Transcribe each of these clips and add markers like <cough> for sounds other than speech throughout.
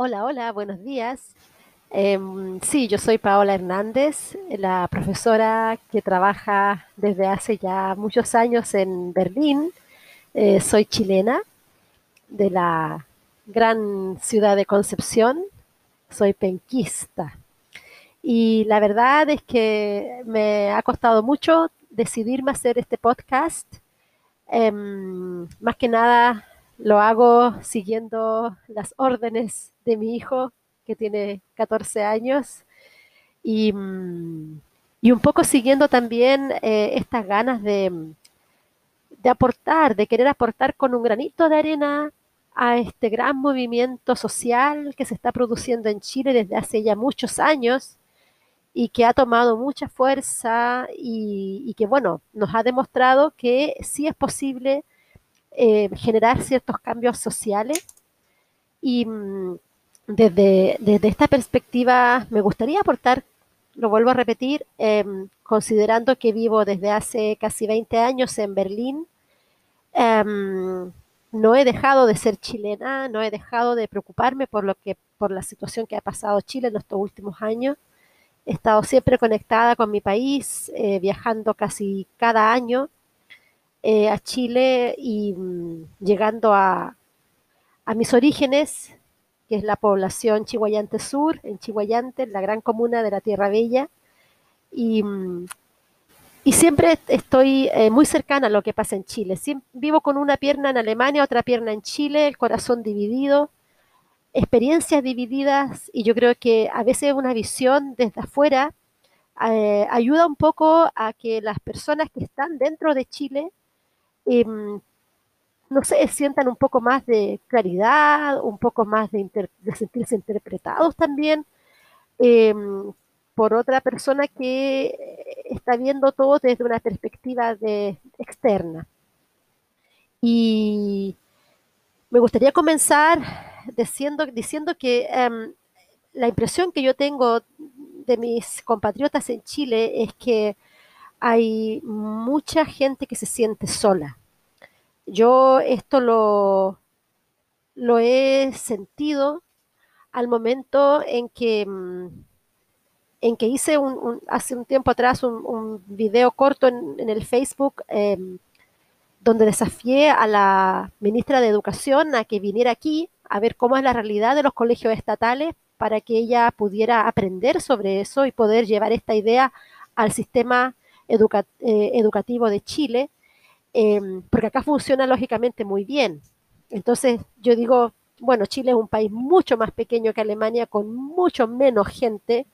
Hola, hola, buenos días. Em, sí, yo soy Paola Hernández, la profesora que trabaja desde hace ya muchos años en Berlín. Eh, soy chilena de la gran ciudad de Concepción. Soy penquista. Y la verdad es que me ha costado mucho decidirme hacer este podcast. Em, más que nada lo hago siguiendo las órdenes de mi hijo, que tiene 14 años, y, mm, y un poco siguiendo también eh, estas ganas de, de aportar, de querer aportar con un granito de arena a este gran movimiento social que se está produciendo en Chile desde hace ya muchos años y que ha tomado mucha fuerza y, y que, bueno, nos ha demostrado que sí es posible eh, generar ciertos cambios sociales. Y mm, desde, desde, esta perspectiva me gustaría aportar, lo vuelvo a repetir, em, considerando que vivo desde hace casi 20 años en Berlín, em, no he dejado de ser chilena, no he dejado de preocuparme por lo que por la situación que ha pasado Chile en estos últimos años. He estado siempre conectada con mi país, eh, viajando casi cada año eh, a Chile y mm, llegando a, a, mis orígenes, que es la población Chihuayante Sur, en Chihuayante, la gran comuna de la Tierra Bella. Y, mm, y siempre estoy eh, muy cercana a lo que pasa en Chile. vivo con una pierna en Alemania, otra pierna en Chile, el corazón dividido, experiencias divididas y yo creo que a veces una visión desde afuera eh, ayuda un poco a que las personas que están dentro de Chile Em, no sé, sientan un poco más de claridad, un poco más de, sentirse interpretados también em, por otra persona que está viendo todo desde una perspectiva de, externa. Y me gustaría comenzar diciendo, diciendo que em, la impresión que yo tengo de mis compatriotas en Chile es que hay mucha gente que se siente sola. Yo esto lo, lo he sentido al momento en que, mm, en que hice un, hace un tiempo atrás un, video corto en, el Facebook em, donde desafié a la ministra de Educación a que viniera aquí a ver cómo es la realidad de los colegios estatales para que ella pudiera aprender sobre eso y poder llevar esta idea al sistema eh, educativo de Chile Em, porque acá funciona lógicamente muy bien. Entonces yo digo, bueno, Chile es un país mucho más pequeño que Alemania, con mucho menos gente,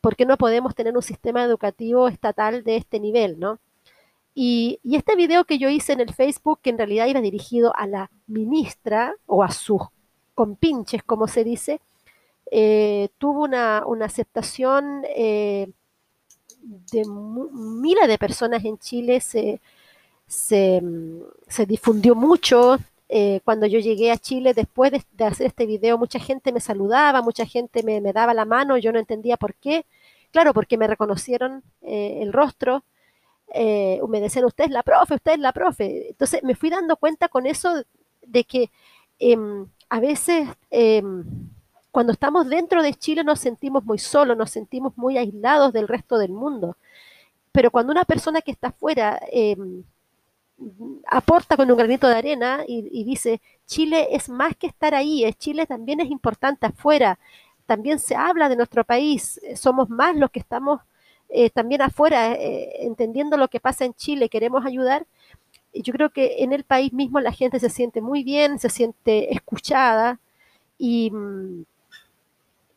¿por qué no podemos tener un sistema educativo estatal de este nivel, no? Y, este video que yo hice en el Facebook, que en realidad iba dirigido a la ministra o a sus compinches, como se dice, eh, tuvo una, aceptación eh, de miles de personas en Chile, se, se, difundió mucho. Eh, cuando yo llegué a Chile, después de, hacer este video, mucha gente me saludaba, mucha gente me, daba la mano, yo no entendía por qué. Claro, porque me reconocieron eh, el rostro, eh, me decían, usted es la profe, usted es la profe. Entonces me fui dando cuenta con eso de que em, a veces em, cuando estamos dentro de Chile nos sentimos muy solos, nos sentimos muy aislados del resto del mundo. Pero cuando una persona que está afuera em, aporta con un granito de arena y, dice, Chile es más que estar ahí, es Chile también es importante afuera, también se habla de nuestro país, eh, somos más los que estamos eh, también afuera, eh, entendiendo lo que pasa en Chile, queremos ayudar. Y yo creo que en el país mismo la gente se siente muy bien, se siente escuchada y,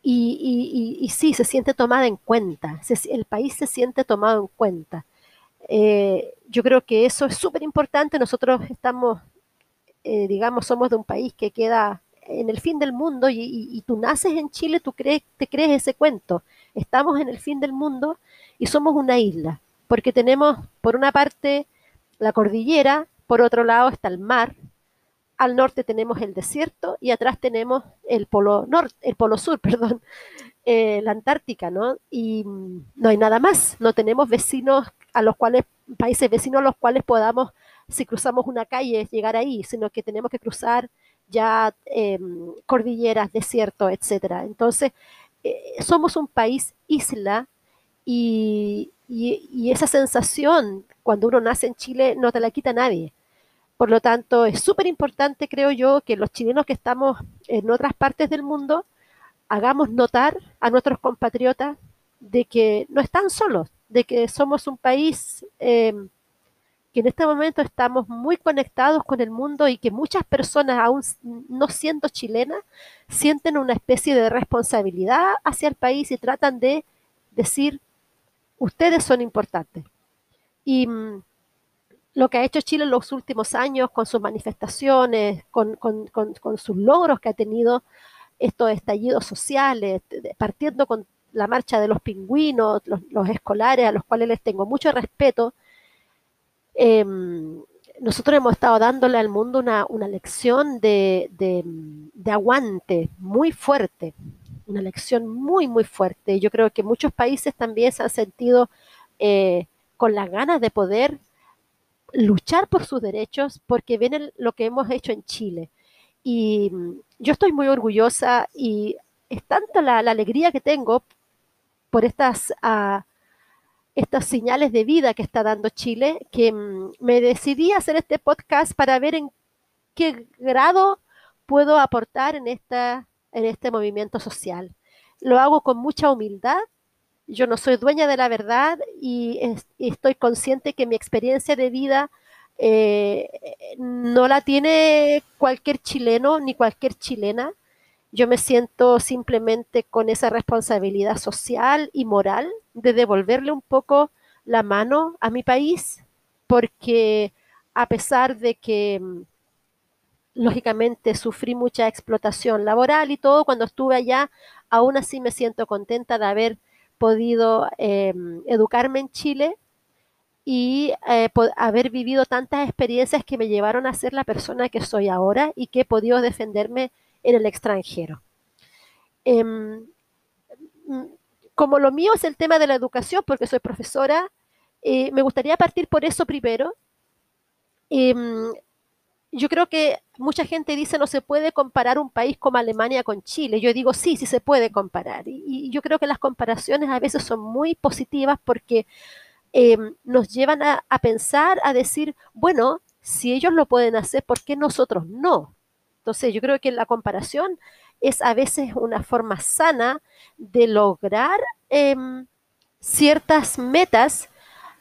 y, y sí, se siente tomada en cuenta, el país se siente tomado en cuenta. Eh, yo creo que eso es súper importante. Nosotros estamos, eh, digamos, somos de un país que queda en el fin del mundo y, tú naces en Chile, tú crees, te crees ese cuento. Estamos en el fin del mundo y somos una isla, porque tenemos por una parte la cordillera, por otro lado está el mar, al norte tenemos el desierto y atrás tenemos el polo norte, el polo sur, <laughs> perdón, eh, la Antártica, ¿no? Y mm, no hay nada más, no tenemos vecinos a los cuales, países vecinos a los cuales podamos, si cruzamos una calle, llegar ahí, sino que tenemos que cruzar ya em, cordilleras, desiertos, etcétera. Entonces, eh, somos un país isla y, y, esa sensación cuando uno nace en Chile no te la quita nadie. Por lo tanto, es súper importante, creo yo, que los chilenos que estamos en otras partes del mundo hagamos notar a nuestros compatriotas de que no están solos, de que somos un país em, que en este momento estamos muy conectados con el mundo y que muchas personas, aún no siendo chilenas, sienten una especie de responsabilidad hacia el país y tratan de decir, ustedes son importantes. Y mm, lo que ha hecho Chile en los últimos años con sus manifestaciones, con, sus logros que ha tenido, estos estallidos sociales, partiendo con la marcha de los pingüinos, los escolares, a los cuales les tengo mucho respeto, Em, nosotros hemos estado dándole al mundo una, lección de, aguante muy fuerte, una lección muy, muy fuerte. Yo creo que muchos países también se han sentido eh, con las ganas de poder luchar por sus derechos porque ven lo que hemos hecho en Chile. Y mm, yo estoy muy orgullosa y es tanta la, alegría que tengo por estas... Uh, estas señales de vida que está dando Chile, que mm, me decidí a hacer este podcast para ver en qué grado puedo aportar en, esta, en este movimiento social. Lo hago con mucha humildad. Yo no soy dueña de la verdad y, estoy consciente que mi experiencia de vida eh, no la tiene cualquier chileno ni cualquier chilena. Yo me siento simplemente con esa responsabilidad social y moral de devolverle un poco la mano a mi país, porque a pesar de que mm, lógicamente sufrí mucha explotación laboral y todo, cuando estuve allá, aún así me siento contenta de haber podido em, educarme en Chile y eh, haber vivido tantas experiencias que me llevaron a ser la persona que soy ahora y que he podido defenderme en el extranjero. Em, mm, como lo mío es el tema de la educación, porque soy profesora, eh, me gustaría partir por eso primero. Yo creo que mucha gente dice no se puede comparar un país como Alemania con Chile. Yo digo sí, sí se puede comparar. Y, yo creo que las comparaciones a veces son muy positivas porque em, nos llevan a, a, pensar, a decir, bueno, si ellos lo pueden hacer, ¿por qué nosotros no? Entonces yo creo que la comparación es a veces una forma sana de lograr em, ciertas metas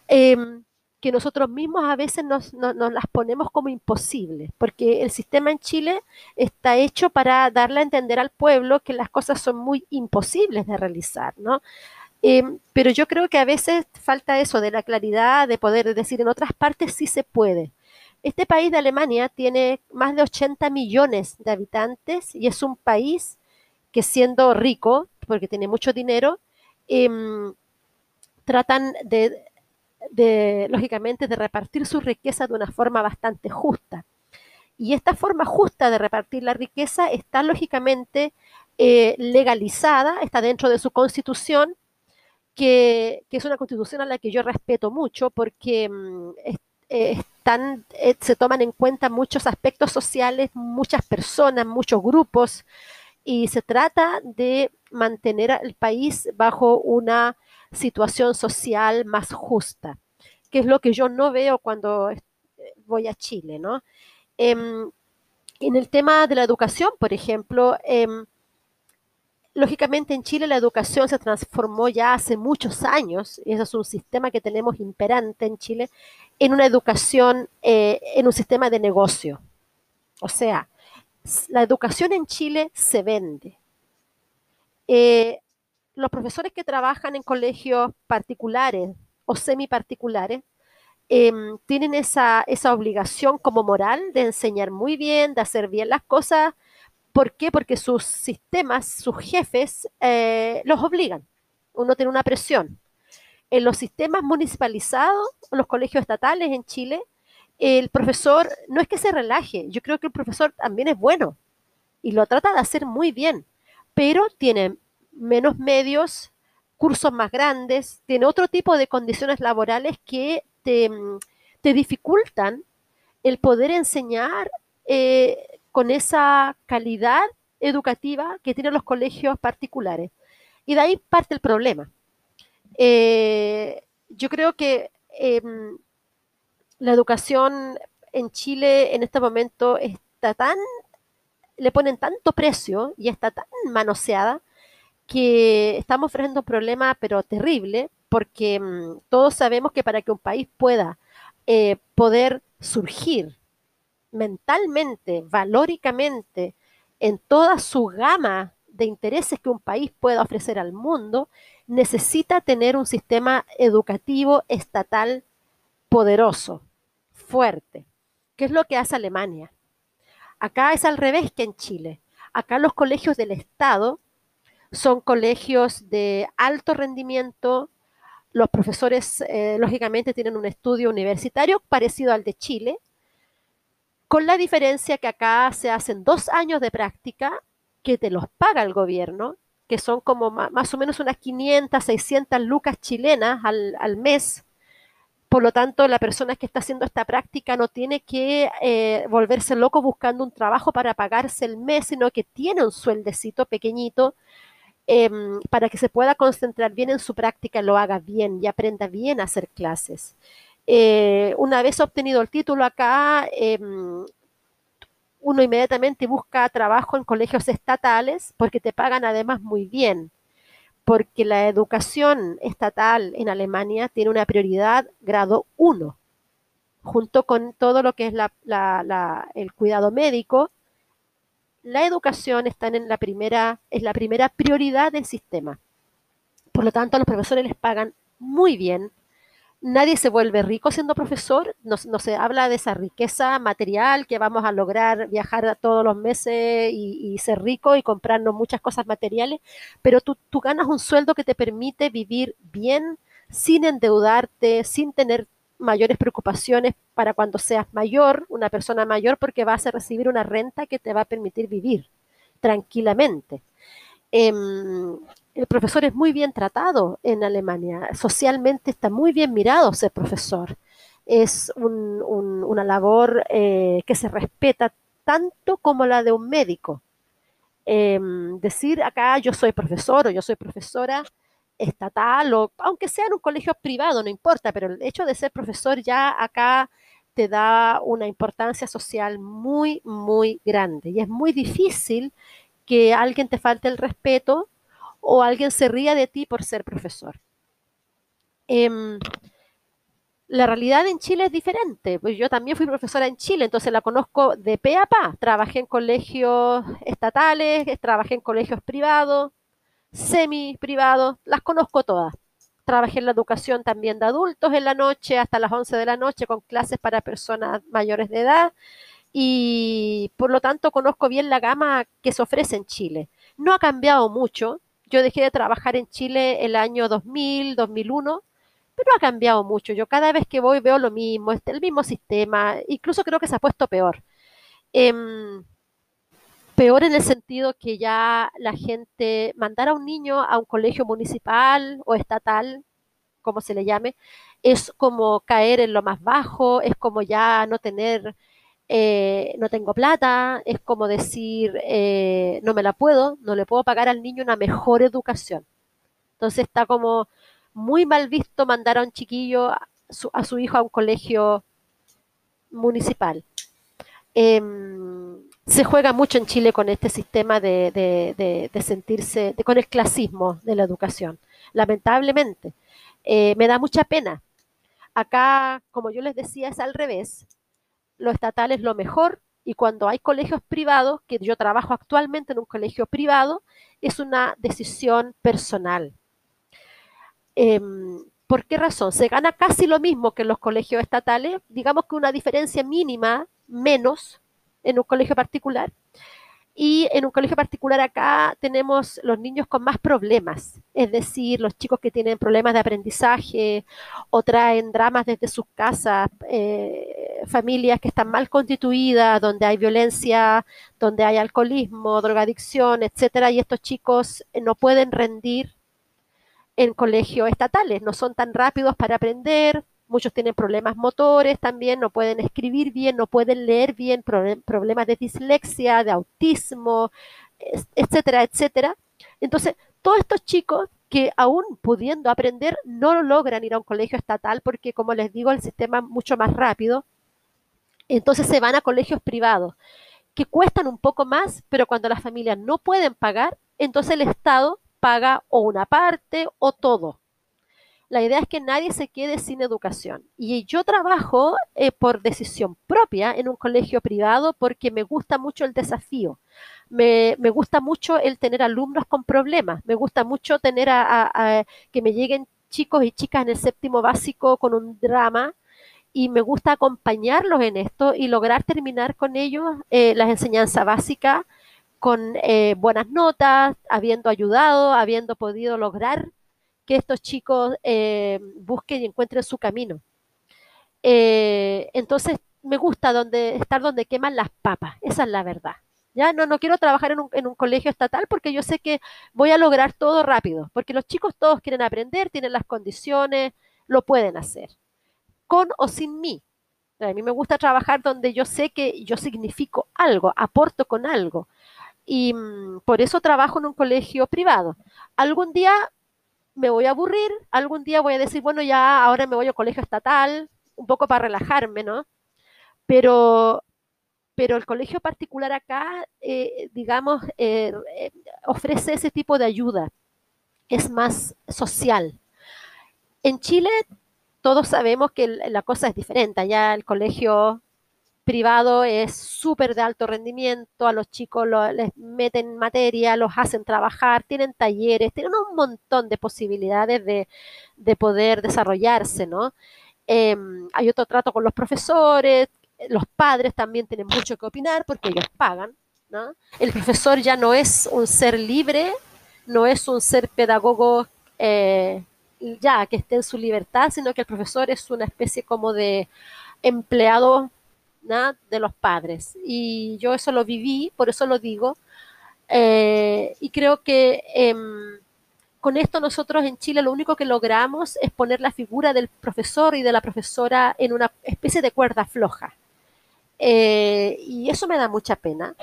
em, que nosotros mismos a veces nos, las ponemos como imposibles, porque el sistema en Chile está hecho para darle a entender al pueblo que las cosas son muy imposibles de realizar, ¿no? Em, pero yo creo que a veces falta eso de la claridad, de poder decir en otras partes sí se puede. Este país de Alemania tiene más de 80 millones de habitantes y es un país que siendo rico, porque tiene mucho dinero, em, tratan de, lógicamente, de repartir su riqueza de una forma bastante justa. Y esta forma justa de repartir la riqueza está lógicamente eh, legalizada, está dentro de su constitución, que, es una constitución a la que yo respeto mucho porque mm, eh, eh, se toman en cuenta muchos aspectos sociales, muchas personas, muchos grupos, y se trata de mantener al país bajo una situación social más justa, que es lo que yo no veo cuando voy a Chile, ¿no? Em, en el tema de la educación, por ejemplo, em, lógicamente en Chile la educación se transformó ya hace muchos años, y eso es un sistema que tenemos imperante en Chile, en una educación, eh, en un sistema de negocio. O sea, la educación en Chile se vende. Eh, los profesores que trabajan en colegios particulares o semiparticulares em, tienen esa, obligación como moral de enseñar muy bien, de hacer bien las cosas. ¿Por qué? Porque sus sistemas, sus jefes, eh, los obligan. Uno tiene una presión en los sistemas municipalizados, los colegios estatales en Chile, el profesor no es que se relaje, yo creo que el profesor también es bueno y lo trata de hacer muy bien, pero tiene menos medios, cursos más grandes, tiene otro tipo de condiciones laborales que te, dificultan el poder enseñar eh, con esa calidad educativa que tienen los colegios particulares. Y de ahí parte el problema. Eh, yo creo que em, la educación en Chile en este momento está tan, le ponen tanto precio y está tan manoseada que estamos ofreciendo un problema pero terrible porque em, todos sabemos que para que un país pueda eh, poder surgir mentalmente, valóricamente, en toda su gama de intereses que un país pueda ofrecer al mundo, necesita tener un sistema educativo estatal poderoso, fuerte. ¿Qué es lo que hace Alemania? Acá es al revés que en Chile. Acá los colegios del Estado son colegios de alto rendimiento. Los profesores, eh, lógicamente, tienen un estudio universitario parecido al de Chile, con la diferencia que acá se hacen dos años de práctica que te los paga el gobierno, que son como más o menos unas 500, 600 lucas chilenas al, mes. Por lo tanto, la persona que está haciendo esta práctica no tiene que eh, volverse loco buscando un trabajo para pagarse el mes, sino que tiene un sueldecito pequeñito em, para que se pueda concentrar bien en su práctica, lo haga bien y aprenda bien a hacer clases. Eh, una vez obtenido el título acá, em, uno inmediatamente busca trabajo en colegios estatales porque te pagan además muy bien, porque la educación estatal en Alemania tiene una prioridad grado 1, junto con todo lo que es el cuidado médico. La educación está en la primera, es la primera prioridad del sistema. Por lo tanto, a los profesores les pagan muy bien, nadie se vuelve rico siendo profesor, no, se habla de esa riqueza material que vamos a lograr viajar todos los meses y, ser rico y comprarnos muchas cosas materiales, pero tú, tú, ganas un sueldo que te permite vivir bien sin endeudarte, sin tener mayores preocupaciones para cuando seas mayor, una persona mayor, porque vas a recibir una renta que te va a permitir vivir tranquilamente. Em, el profesor es muy bien tratado en Alemania, socialmente está muy bien mirado ser profesor. Es una labor eh, que se respeta tanto como la de un médico. Em, decir acá yo soy profesor o yo soy profesora estatal o aunque sea en un colegio privado, no importa, pero el hecho de ser profesor ya acá te da una importancia social muy, muy grande y es muy difícil que alguien te falte el respeto o alguien se ría de ti por ser profesor. Em, la realidad en Chile es diferente. Pues yo también fui profesora en Chile, entonces la conozco de pe a pa. Trabajé en colegios estatales, trabajé en colegios privados, semi privados, las conozco todas. Trabajé en la educación también de adultos en la noche, hasta las 11 de la noche, con clases para personas mayores de edad. Y por lo tanto conozco bien la gama que se ofrece en Chile. No ha cambiado mucho, yo dejé de trabajar en Chile el año 2000, 2001, pero ha cambiado mucho. Yo cada vez que voy veo lo mismo, el mismo sistema, incluso creo que se ha puesto peor. Em, peor en el sentido que ya la gente mandar a un niño a un colegio municipal o estatal, como se le llame, es como caer en lo más bajo, es como ya no tener eh, no tengo plata, es como decir, eh, no me la puedo, no le puedo pagar al niño una mejor educación. Entonces está como muy mal visto mandar a un chiquillo, a su, hijo a un colegio municipal. Em, se juega mucho en Chile con este sistema de, sentirse, con el clasismo de la educación, lamentablemente. Eh, me da mucha pena. Acá, como yo les decía, es al revés lo estatal es lo mejor y cuando hay colegios privados, que yo trabajo actualmente en un colegio privado, es una decisión personal. Em, ¿Por qué razón? Se gana casi lo mismo que en los colegios estatales, digamos que una diferencia mínima menos en un colegio particular, y en un colegio particular acá tenemos los niños con más problemas, es decir, los chicos que tienen problemas de aprendizaje o traen dramas desde sus casas, eh, familias que están mal constituidas, donde hay violencia, donde hay alcoholismo, drogadicción, etcétera, y estos chicos no pueden rendir en colegios estatales, no son tan rápidos para aprender, muchos tienen problemas motores también, no pueden escribir bien, no pueden leer bien, problemas de dislexia, de autismo, etcétera, etcétera. Entonces, todos estos chicos que aún pudiendo aprender no logran ir a un colegio estatal porque, como les digo, el sistema es mucho más rápido. Entonces se van a colegios privados que cuestan un poco más, pero cuando las familias no pueden pagar, entonces el Estado paga o una parte o todo. La idea es que nadie se quede sin educación. Y yo trabajo eh, por decisión propia en un colegio privado porque me gusta mucho el desafío. Me, gusta mucho el tener alumnos con problemas. Me gusta mucho tener a, que me lleguen chicos y chicas en el séptimo básico con un drama y me gusta acompañarlos en esto y lograr terminar con ellos eh, las enseñanzas básicas con eh, buenas notas, habiendo ayudado, habiendo podido lograr que estos chicos eh, busquen y encuentren su camino. entonces, me gusta estar donde queman las papas, esa es la verdad. Ya no, no quiero trabajar en un, en un, colegio estatal porque yo sé que voy a lograr todo rápido, porque los chicos todos quieren aprender, tienen las condiciones, lo pueden hacer, con o sin mí. A mí me gusta trabajar donde yo sé que yo significo algo, aporto con algo. Y mm, por eso trabajo en un colegio privado. Algún día me voy a aburrir, algún día voy a decir, bueno, ya ahora me voy a un colegio estatal, un poco para relajarme, ¿no? Pero pero el colegio particular acá, eh, digamos, eh, ofrece ese tipo de ayuda. Es más social. En Chile todos sabemos que la cosa es diferente. Allá el colegio privado es súper de alto rendimiento, a los chicos les meten materia, los hacen trabajar, tienen talleres, tienen un montón de posibilidades de, de poder desarrollarse, ¿no? Em, hay otro trato con los profesores, los padres también tienen mucho que opinar porque ellos pagan. ¿no? El profesor ya no es un ser libre, no es un ser pedagogo eh, ya que esté en su libertad, sino que el profesor es una especie como de empleado de los padres. Y yo eso lo viví, por eso lo digo. Eh, y creo que em, con esto nosotros en Chile lo único que logramos es poner la figura del profesor y de la profesora en una especie de cuerda floja. Eh, y eso me da mucha pena.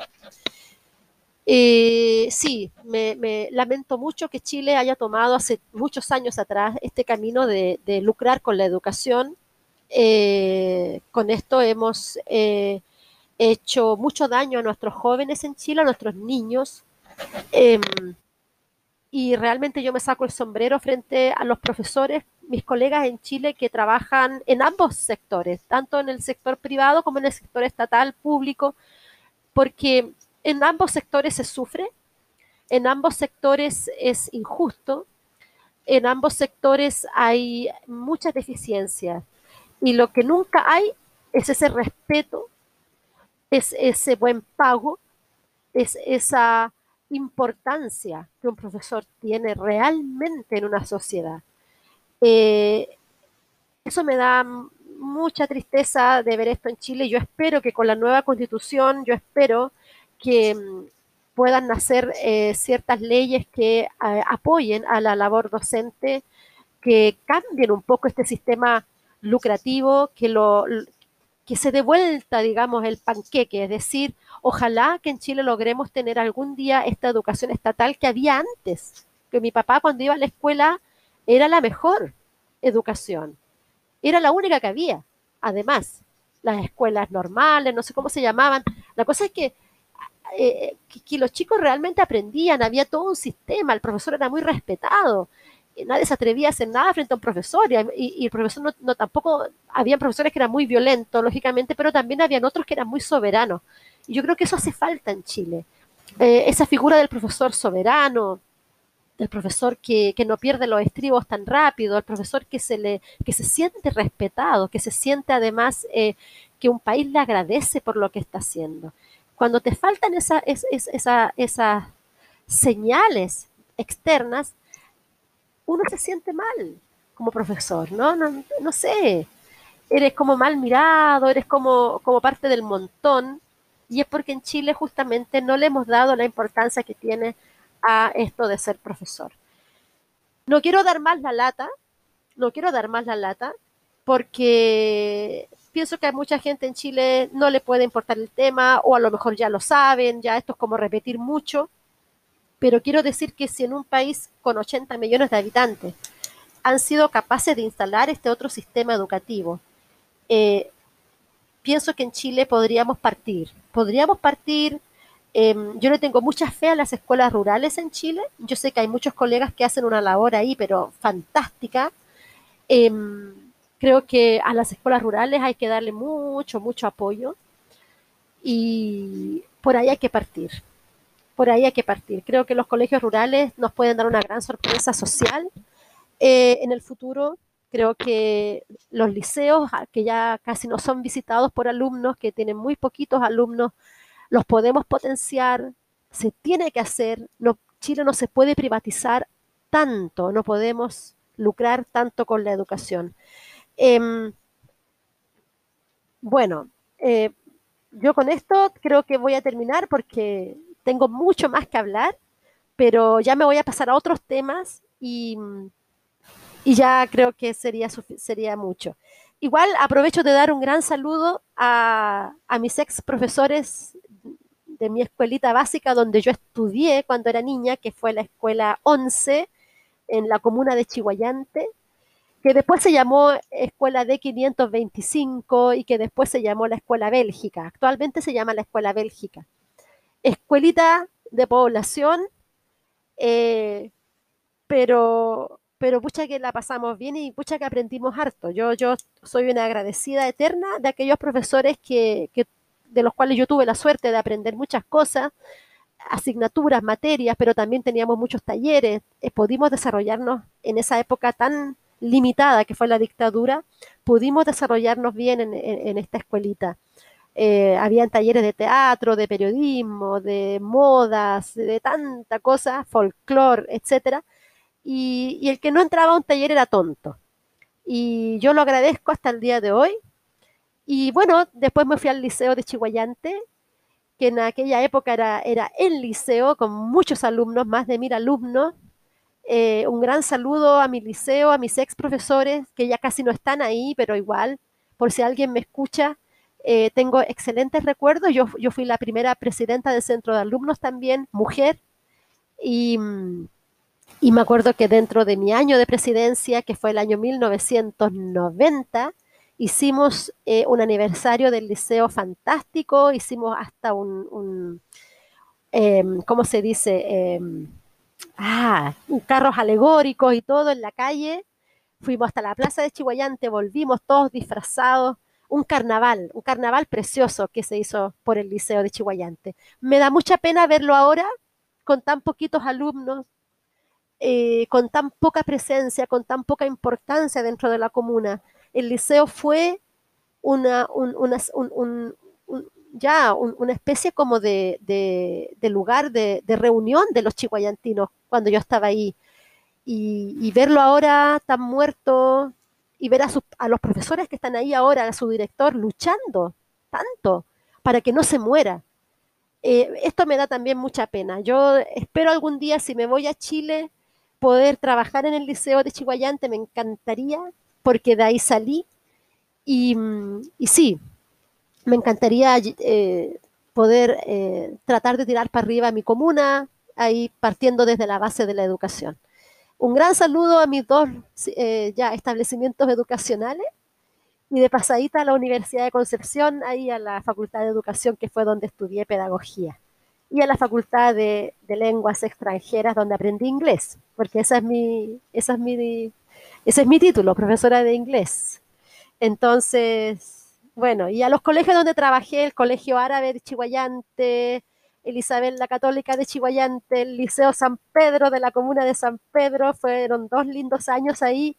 Eh, sí, me, lamento mucho que Chile haya tomado hace muchos años atrás este camino de, lucrar con la educación. Eh, con esto hemos hecho mucho daño a nuestros jóvenes en Chile, a nuestros niños. Em, y realmente yo me saco el sombrero frente a los profesores mis colegas en Chile que trabajan en ambos sectores, tanto en el sector privado como en el sector estatal, público, porque en ambos sectores se sufre, en ambos sectores es injusto, en ambos sectores hay muchas deficiencias y lo que nunca hay es ese respeto, es ese buen pago, es esa importancia que un profesor tiene realmente en una sociedad. Eh, eso me da mucha tristeza de ver esto en Chile. Yo espero que con la nueva constitución, yo espero que mm, puedan nacer eh, ciertas leyes que eh, apoyen a la labor docente, que cambien un poco este sistema lucrativo, que lo que se dé vuelta, digamos, el panqueque, es decir, ojalá que en Chile logremos tener algún día esta educación estatal que había antes, que mi papá cuando iba a la escuela era la mejor educación. Era la única que había. Además, las escuelas normales, no sé cómo se llamaban. La cosa es que, eh, que, los chicos realmente aprendían, había todo un sistema, el profesor era muy respetado, nadie se atrevía a hacer nada frente a un profesor y, el profesor no, tampoco, había profesores que eran muy violentos, lógicamente, pero también habían otros que eran muy soberanos. Y yo creo que eso hace falta en Chile. Eh, esa figura del profesor soberano, el profesor que, no pierde los estribos tan rápido, el profesor que se, le, que se siente respetado, que se siente además eh, que un país le agradece por lo que está haciendo. Cuando te faltan esa, esas señales externas, uno se siente mal como profesor, ¿no? No, no sé, eres como mal mirado, eres como, como parte del montón, y es porque en Chile justamente no le hemos dado la importancia que tiene a esto de ser profesor. No quiero dar más la lata, no quiero dar más la lata, porque pienso que a mucha gente en Chile no le puede importar el tema o a lo mejor ya lo saben, ya esto es como repetir mucho, pero quiero decir que si en un país con 80 millones de habitantes han sido capaces de instalar este otro sistema educativo, eh, pienso que en Chile podríamos partir. Podríamos partir, em, yo le tengo mucha fe a las escuelas rurales en Chile. Yo sé que hay muchos colegas que hacen una labor ahí, pero fantástica. Em, creo que a las escuelas rurales hay que darle mucho, mucho apoyo. Y por ahí hay que partir. Por ahí hay que partir. Creo que los colegios rurales nos pueden dar una gran sorpresa social eh, en el futuro Creo que los liceos, ah, que ya casi no son visitados por alumnos, que tienen muy poquitos alumnos, los podemos potenciar, se tiene que hacer. Chile no se puede privatizar tanto, no podemos lucrar tanto con la educación. Em, bueno, eh, yo con esto creo que voy a terminar porque tengo mucho más que hablar, pero ya me voy a pasar a otros temas y y ya creo que sería, sería mucho. Igual aprovecho de dar un gran saludo a, mis ex profesores de mi escuelita básica donde yo estudié cuando era niña, que fue la escuela 11 en la comuna de Chihuayante, que después se llamó Escuela D525 y que después se llamó la Escuela Bélgica. Actualmente se llama la Escuela Bélgica. Escuelita de población, eh, pero pero pucha que la pasamos bien y pucha que aprendimos harto. Yo, yo soy una agradecida eterna de aquellos profesores que, de los cuales yo tuve la suerte de aprender muchas cosas, asignaturas, materias, pero también teníamos muchos talleres. Eh, pudimos desarrollarnos en esa época tan limitada que fue la dictadura, pudimos desarrollarnos bien en, esta escuelita. Eh, habían talleres de teatro, de periodismo, de modas, de tanta cosa, folclore, etcétera y, el que no entraba a un taller era tonto. Y yo lo agradezco hasta el día de hoy. Y bueno, después me fui al liceo de Chihuayante, que en aquella época era, era el liceo con muchos alumnos, más de mil alumnos. Eh, un gran saludo a mi liceo, a mis ex profesores, que ya casi no están ahí, pero igual, por si alguien me escucha, eh, tengo excelentes recuerdos. Yo, yo fui la primera presidenta del centro de alumnos también, mujer, y, y me acuerdo que dentro de mi año de presidencia, que fue el año 1990, hicimos eh, un aniversario del liceo fantástico, hicimos hasta un, em, ¿cómo se dice? Em, ah, carros alegóricos y todo en la calle. Fuimos hasta la plaza de Chihuayante, volvimos todos disfrazados. Un carnaval, un carnaval precioso que se hizo por el Liceo de Chihuayante. Me da mucha pena verlo ahora con tan poquitos alumnos, eh, con tan poca presencia, con tan poca importancia dentro de la comuna. El liceo fue una, ya una especie como de, lugar de, reunión de los chihuayantinos cuando yo estaba ahí. Y, verlo ahora tan muerto y ver a, a los profesores que están ahí ahora, a su director, luchando tanto para que no se muera. Eh, esto me da también mucha pena. Yo espero algún día, si me voy a Chile, poder trabajar en el Liceo de Chihuayante, me encantaría, porque de ahí salí. Y, sí, me encantaría eh, poder eh, tratar de tirar para arriba mi comuna, ahí partiendo desde la base de la educación. Un gran saludo a mis dos eh, ya establecimientos educacionales y de pasadita a la Universidad de Concepción, ahí a la Facultad de Educación, que fue donde estudié pedagogía y a la Facultad de, Lenguas Extranjeras donde aprendí inglés, porque esa es mi, esa es mi, ese es mi título, profesora de inglés. Entonces, bueno, y a los colegios donde trabajé, el Colegio Árabe de Chihuayante, el Isabel la Católica de Chihuayante, el Liceo San Pedro de la Comuna de San Pedro, fueron dos lindos años ahí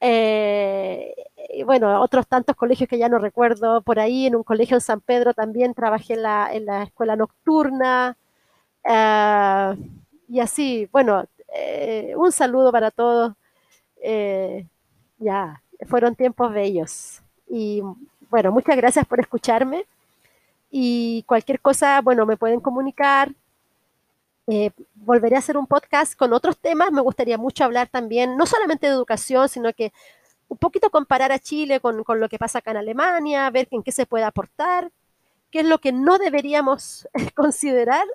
eh, y bueno, otros tantos colegios que ya no recuerdo por ahí. En un colegio en San Pedro también trabajé en la, escuela nocturna. Eh, y así, bueno, eh, un saludo para todos. ya, fueron tiempos bellos. Y bueno, muchas gracias por escucharme. Y cualquier cosa, bueno, me pueden comunicar. Eh, volveré a hacer un podcast con otros temas. Me gustaría mucho hablar también, no solamente de educación, sino que un poquito comparar a Chile con, con, lo que pasa acá en Alemania, ver en qué se puede aportar, qué es lo que no deberíamos <laughs> considerar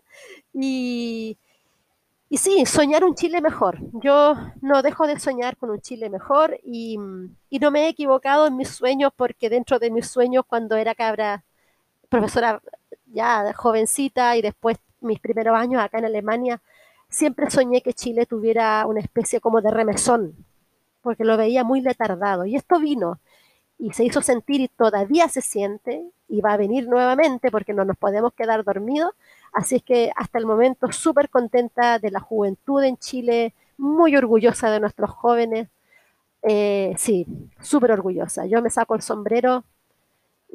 y, y sí, soñar un Chile mejor. Yo no dejo de soñar con un Chile mejor y, y no me he equivocado en mis sueños porque dentro de mis sueños cuando era cabra, profesora ya jovencita y después mis primeros años acá en Alemania, siempre soñé que Chile tuviera una especie como de remesón, porque lo veía muy letardado. Y esto vino y se hizo sentir y todavía se siente y va a venir nuevamente porque no nos podemos quedar dormidos. Así es que hasta el momento súper contenta de la juventud en Chile, muy orgullosa de nuestros jóvenes. Eh, sí, súper orgullosa. Yo me saco el sombrero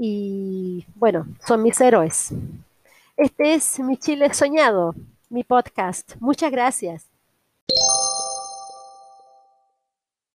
y bueno, son mis héroes. Este es mi Chile soñado, mi podcast. Muchas gracias.